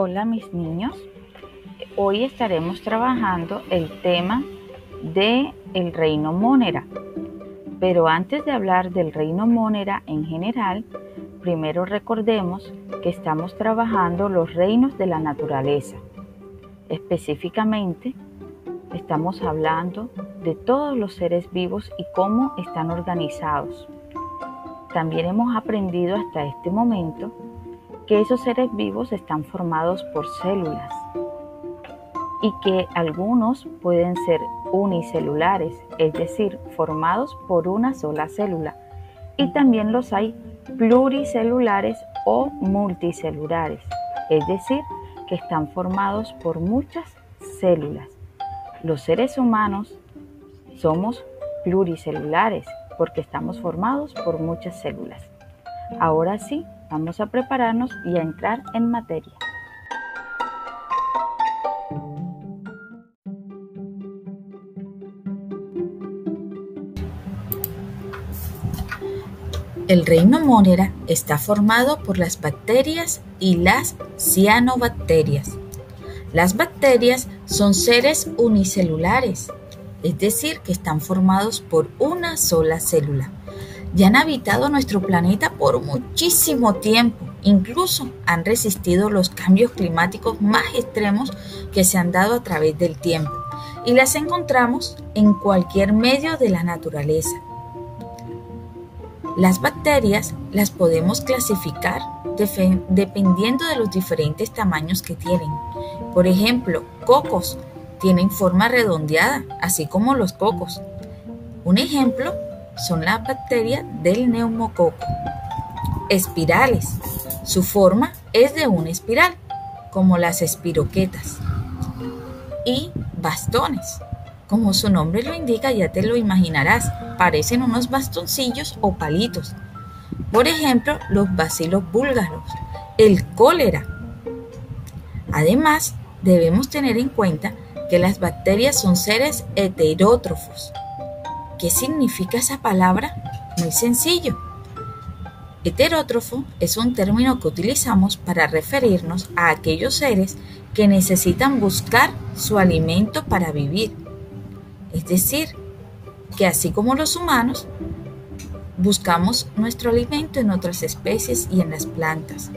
Hola mis niños, hoy estaremos trabajando el tema de el reino Mónera. Pero antes de hablar del reino Mónera en general, primero recordemos que estamos trabajando los reinos de la naturaleza. Específicamente, estamos hablando de todos los seres vivos y cómo están organizados. También hemos aprendido hasta este momento que esos seres vivos están formados por células y que algunos pueden ser unicelulares, es decir, formados por una sola célula. Y también los hay pluricelulares o multicelulares, es decir, que están formados por muchas células. Los seres humanos somos pluricelulares porque estamos formados por muchas células. Ahora sí, Vamos a prepararnos y a entrar en materia. El reino Monera está formado por las bacterias y las cianobacterias. Las bacterias son seres unicelulares, es decir, que están formados por una sola célula y han habitado nuestro planeta por muchísimo tiempo. Incluso han resistido los cambios climáticos más extremos que se han dado a través del tiempo y las encontramos en cualquier medio de la naturaleza. Las bacterias las podemos clasificar dependiendo de los diferentes tamaños que tienen. Por ejemplo, cocos tienen forma redondeada, así como los cocos. Un ejemplo son las bacterias del neumococo. Espirales. Su forma es de una espiral, como las espiroquetas. Y bastones. Como su nombre lo indica, ya te lo imaginarás, parecen unos bastoncillos o palitos. Por ejemplo, los bacilos búlgaros, el cólera. Además, debemos tener en cuenta que las bacterias son seres heterótrofos, ¿Qué significa esa palabra? Muy sencillo. Heterótrofo es un término que utilizamos para referirnos a aquellos seres que necesitan buscar su alimento para vivir. Es decir, que así como los humanos, buscamos nuestro alimento en otras especies y en las plantas.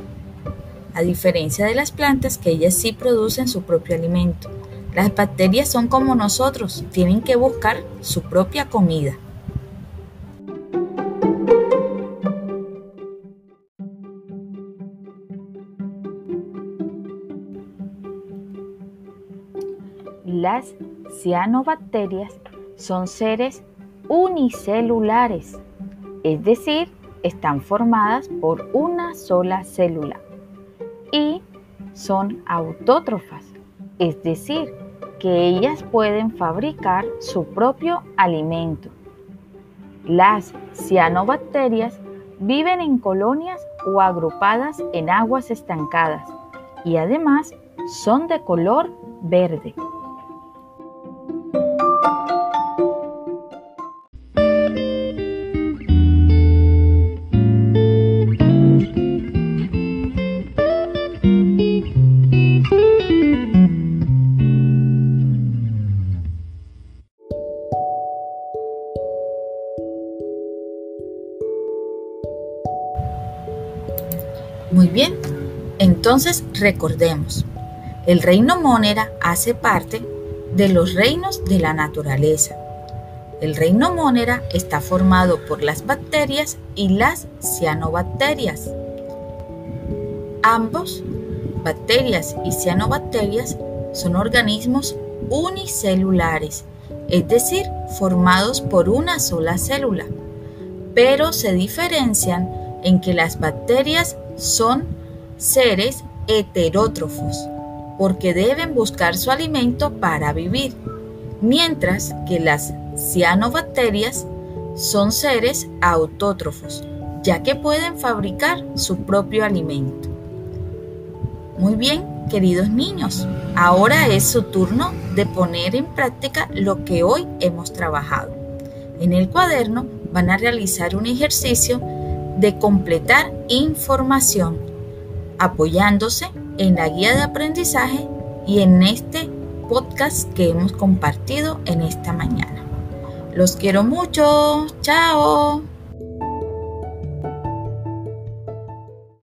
A diferencia de las plantas que ellas sí producen su propio alimento. Las bacterias son como nosotros, tienen que buscar su propia comida. Las cianobacterias son seres unicelulares, es decir, están formadas por una sola célula y son autótrofas, es decir, que ellas pueden fabricar su propio alimento. Las cianobacterias viven en colonias o agrupadas en aguas estancadas y además son de color verde. Muy bien, entonces recordemos, el reino Mónera hace parte de los reinos de la naturaleza. El reino Mónera está formado por las bacterias y las cianobacterias. Ambos, bacterias y cianobacterias, son organismos unicelulares, es decir, formados por una sola célula, pero se diferencian en que las bacterias son seres heterótrofos, porque deben buscar su alimento para vivir, mientras que las cianobacterias son seres autótrofos, ya que pueden fabricar su propio alimento. Muy bien, queridos niños, ahora es su turno de poner en práctica lo que hoy hemos trabajado. En el cuaderno van a realizar un ejercicio de completar información. apoyándose en la guía de aprendizaje y en este podcast que hemos compartido en esta mañana. Los quiero mucho. Chao.